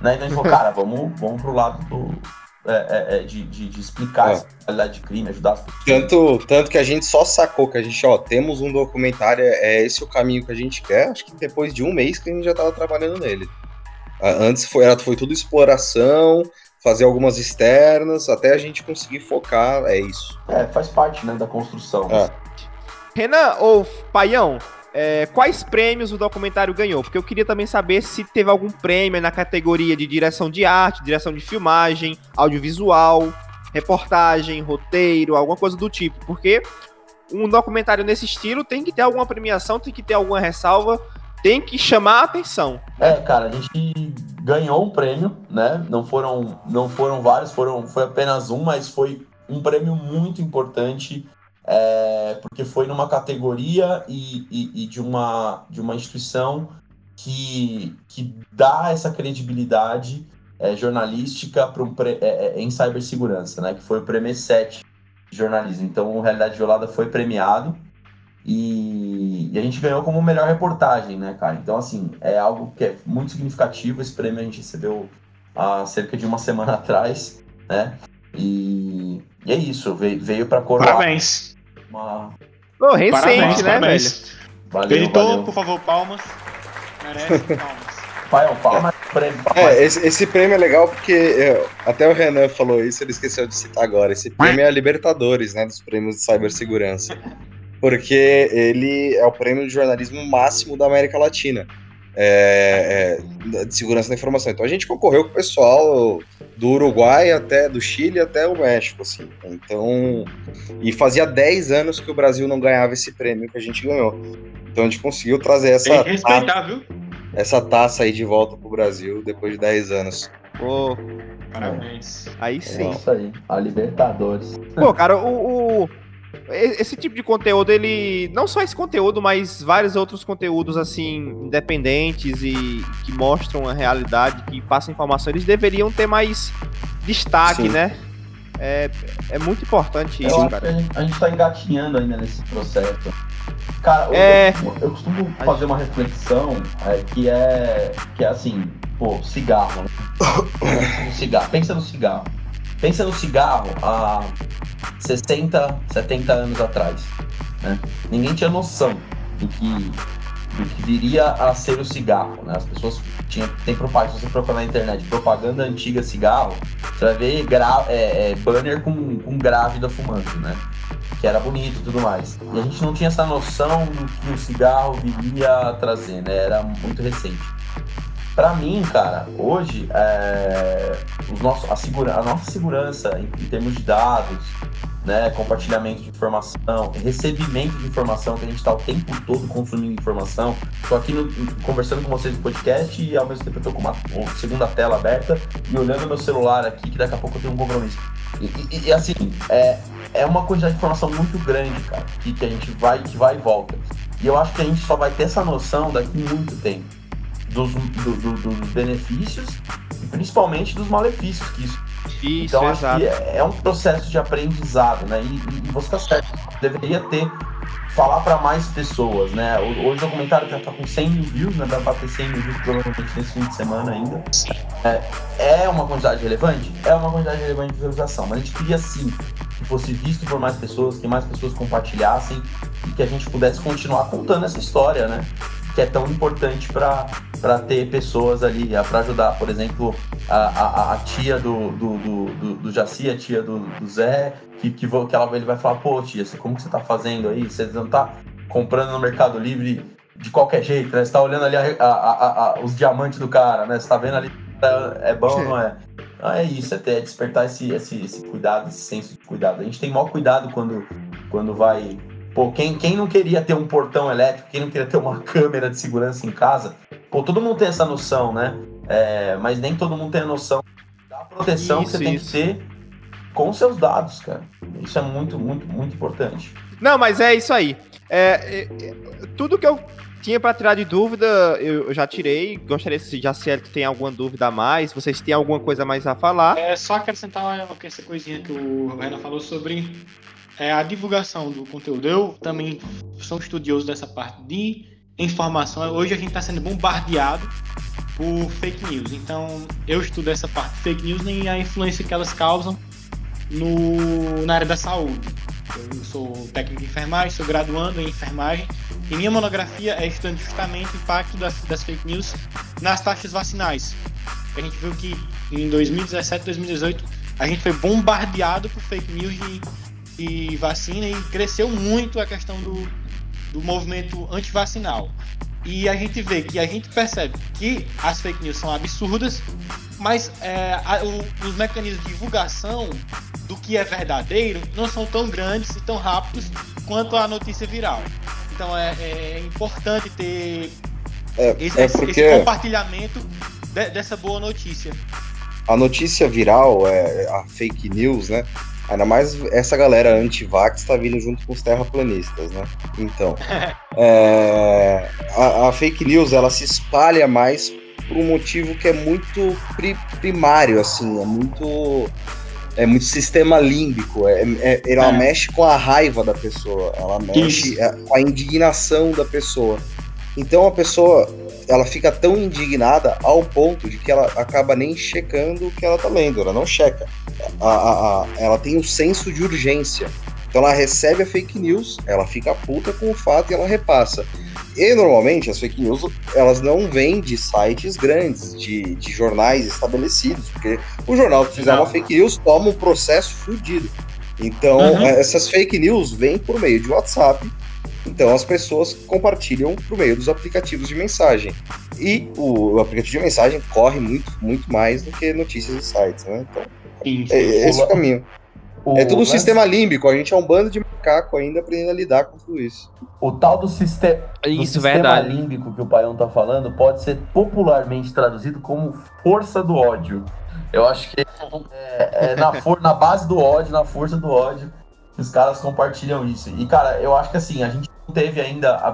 Né? Então a gente falou, cara, vamos, vamos pro lado do, é, é, é, de, de, de, explicar é. a qualidade de crime, ajudar as pessoas. Tanto, tanto que a gente só sacou que a gente, ó, temos um documentário, é esse o caminho que a gente quer, acho que depois de um mês que a gente já tava trabalhando nele. Antes foi, foi tudo exploração, fazer algumas externas, até a gente conseguir focar, é isso. É, faz parte, né, da construção. É. Renan ou Paião, é, quais prêmios o documentário ganhou? Porque eu queria também saber se teve algum prêmio na categoria de direção de arte, direção de filmagem, audiovisual, reportagem, roteiro, alguma coisa do tipo. Porque um documentário nesse estilo tem que ter alguma premiação, tem que ter alguma ressalva, tem que chamar a atenção. É, cara, a gente ganhou um prêmio, né? Não foram, não foram vários, foram, foi apenas um, mas foi um prêmio muito importante, é, porque foi numa categoria e, e, e, de, uma, de uma instituição que, que dá essa credibilidade é, jornalística um, é, é, em cibersegurança, né? Que foi o prêmio 7 de jornalismo. Então, o Realidade Violada foi premiado e, e, a gente ganhou como melhor reportagem, né, cara? Então, assim, é algo que é muito significativo. Esse prêmio a gente recebeu há cerca de uma semana atrás, né? E, e é isso, veio, veio para coroar. Parabéns. Uma... Oh, recente, parabéns, né, parabéns. velho? Valeu, Editor, valeu. por favor, palmas. Merece palmas. Prêmio. fala mais. É, esse, esse prêmio é legal porque é, até o Renan falou isso, ele esqueceu de citar agora. Esse prêmio é a Libertadores, né? Dos prêmios de cibersegurança. Porque ele é o prêmio de jornalismo máximo da América Latina. é, é, de segurança da informação. Então a gente concorreu com o pessoal do Uruguai até do Chile até o México, assim. Então, e fazia 10 anos que o Brasil não ganhava esse prêmio que a gente ganhou. Então a gente conseguiu trazer essa Tem que respeitar, viu? essa taça aí de volta pro Brasil depois de 10 anos. Pô, Parabéns. aí É sim. isso aí, a Libertadores. Pô, cara, o, o- Esse tipo de conteúdo, ele. Não só esse conteúdo, mas vários outros conteúdos, assim, independentes e que mostram a realidade, que passam informação, eles deveriam ter mais destaque, Sim. né? É, é muito importante Eu isso, cara. a gente, a gente tá engatinhando ainda nesse processo. Cara, eu- É. eu, eu costumo fazer uma reflexão é, que é que é assim, pô, cigarro, né? Cigarro. Pensa no cigarro. Pensa no cigarro há 60, 70 anos atrás. Né? Ninguém tinha noção do que, do que viria a ser o cigarro. Né? As pessoas tinham, tem propaganda, se você procurar na internet, propaganda antiga cigarro, você vai ver gra, é, é, banner com, com grávida fumando, né? Que era bonito e tudo mais. E a gente não tinha essa noção do que o cigarro viria a trazer, né? Era muito recente. Pra mim, cara, hoje, é, os nossos, a, segura, a nossa segurança em, em termos de dados, né, compartilhamento de informação, recebimento de informação, que a gente está o tempo todo consumindo informação. Estou aqui no- conversando com vocês no podcast e ao mesmo tempo eu tô com uma, uma segunda tela aberta e olhando meu celular aqui, que daqui a pouco eu tenho um compromisso. E, e- e, assim, é, é uma quantidade de informação muito grande, cara, que, que a gente vai, que vai e volta. E eu acho que a gente só vai ter essa noção daqui muito tempo dos, do- do- dos benefícios e principalmente dos malefícios que isso Isso, então acho exato. que é é um processo de aprendizado, né? E, e- você tá certo, deveria ter falar para mais pessoas, né? Hoje o documentário tá, tá com 100 mil views, né? Vai bater 100 mil views provavelmente nesse fim de semana ainda. É, é uma quantidade relevante? É uma quantidade relevante de visualização, mas a gente queria sim que fosse visto por mais pessoas, que mais pessoas compartilhassem e que a gente pudesse continuar contando essa história, né? Que é tão importante para ter pessoas ali, para ajudar, por exemplo, a, a, a tia do, do, do, do, do Jaci, a tia do, do Zé, que, que, que ela, ele vai falar, pô, tia, como que você tá fazendo aí? Você não tá comprando no Mercado Livre de qualquer jeito, né? Você tá olhando ali a- os diamantes do cara, né? Você tá vendo ali, é, é bom não é? Então é isso, é, é despertar esse, esse, esse cuidado, esse senso de cuidado. A gente tem maior cuidado quando, quando vai... Pô, quem, quem não queria ter um portão elétrico, quem não queria ter uma câmera de segurança em casa, pô, todo mundo tem essa noção, né? É, mas nem todo mundo tem a noção da proteção que Isso, você tem isso. que ter com seus dados, cara. Isso é muito, muito, muito importante. Não, mas é isso aí. É, é, é, tudo que eu tinha pra tirar de dúvida, eu, eu já tirei. Gostaria se já se tem alguma dúvida a mais, vocês têm alguma coisa a mais a falar. É só acrescentar uma- essa coisinha que o Renan falou sobre é, a divulgação do conteúdo. Eu também sou estudioso dessa parte de informação. Hoje a gente está sendo bombardeado por fake news. Então eu estudo essa parte de fake news e a influência que elas causam no, na área da saúde. Eu sou técnico de enfermagem, sou graduando em enfermagem e minha monografia é estudando justamente o impacto das, das fake news nas taxas vacinais. A gente viu que em 2017, 2018 a gente foi bombardeado por fake news de, de vacina e cresceu muito a questão do, do movimento antivacinal. E a gente vê que a gente percebe que as fake news são absurdas, mas é, a- o- os mecanismos de divulgação do que é verdadeiro não são tão grandes e tão rápidos quanto a notícia viral. Então é, é importante ter É, esse, é esse- porque esse compartilhamento de- dessa boa notícia. a notícia viral, é, a fake news, né? Ainda mais essa galera anti-vax tá vindo junto com os terraplanistas, né? Então, é, a, a fake news, ela se espalha mais por um motivo que é muito pri- primário, assim, é muito... É muito sistema límbico, é, é- ela É. mexe com a raiva da pessoa, ela mexe Isso. é, com a indignação da pessoa. Então a pessoa, ela fica tão indignada ao ponto de que ela acaba nem checando o que ela tá lendo, ela não checa. A- a- a- ela tem um senso de urgência. Então ela recebe a fake news, ela fica puta com o fato e ela repassa. E normalmente as fake news elas não vêm de sites grandes, de, de jornais estabelecidos, porque o jornal que fizer uma fake news toma um processo fudido. Então, Uhum. essas fake news vêm por meio de WhatsApp. Então, as pessoas compartilham por meio dos aplicativos de mensagem. E o, aplicativo de mensagem corre muito, muito mais do que notícias de sites, né? Então, é, é esse o caminho. O É tudo um lance- sistema límbico, a gente é um bando de macaco ainda aprendendo a lidar com tudo isso. O tal do, siste do Isso, sistema verdade. límbico que o Paião tá falando pode ser popularmente traduzido como força do ódio. Eu acho que é, é na, for na base do ódio, na força do ódio, que os caras compartilham isso. E, cara, eu acho que assim, a gente não teve ainda a,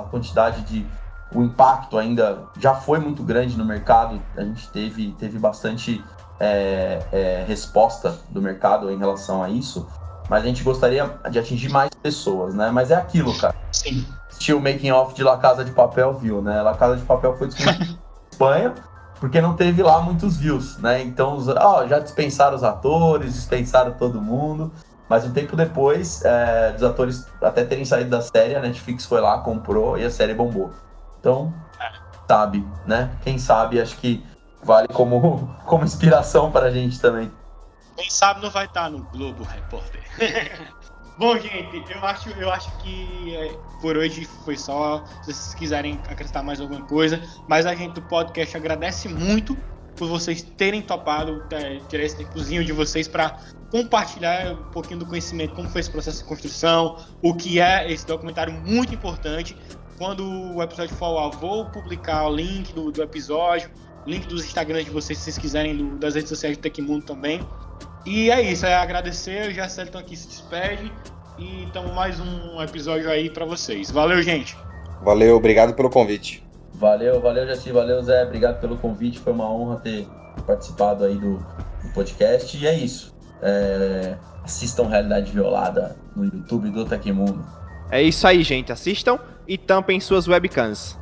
a quantidade de. O impacto ainda já foi muito grande no mercado. A gente teve, teve bastante é, é, resposta do mercado em relação a isso. Mas a gente gostaria de atingir mais pessoas, né? Mas é aquilo, cara Sim. assistiu o making off de La Casa de Papel, viu, né? La Casa de Papel foi em Espanha, porque não teve lá muitos views, né? Então, ó, já dispensaram os atores, dispensaram todo mundo. Mas um tempo depois, é, dos atores até terem saído da série, a Netflix foi lá, comprou e a série bombou. Então, sabe, né? Quem sabe, acho que vale como, como inspiração para a gente também. Quem sabe não vai estar no Globo Repórter. Bom, gente, eu acho, eu acho que é, por hoje foi só. Se vocês quiserem acrescentar mais alguma coisa, mas a gente do podcast agradece muito por vocês terem topado é, tirar esse tempozinho de vocês para compartilhar um pouquinho do conhecimento, como foi esse processo de construção, o que é esse documentário muito importante. Quando o episódio for ao ar, vou publicar o link do, do episódio, link dos Instagrams de vocês, se vocês quiserem, do- das redes sociais do Tecmundo também. E é isso, é agradecer. O Jacelton aqui se despede. E então mais um episódio aí pra vocês. Valeu, gente. Valeu, obrigado pelo convite. Valeu, valeu, Jaci, valeu, Zé. Obrigado pelo convite. Foi uma honra ter participado aí do, do podcast. E é isso. É, assistam Realidade Violada no YouTube do Tecmundo. É isso aí, gente. Assistam e tampem suas webcams.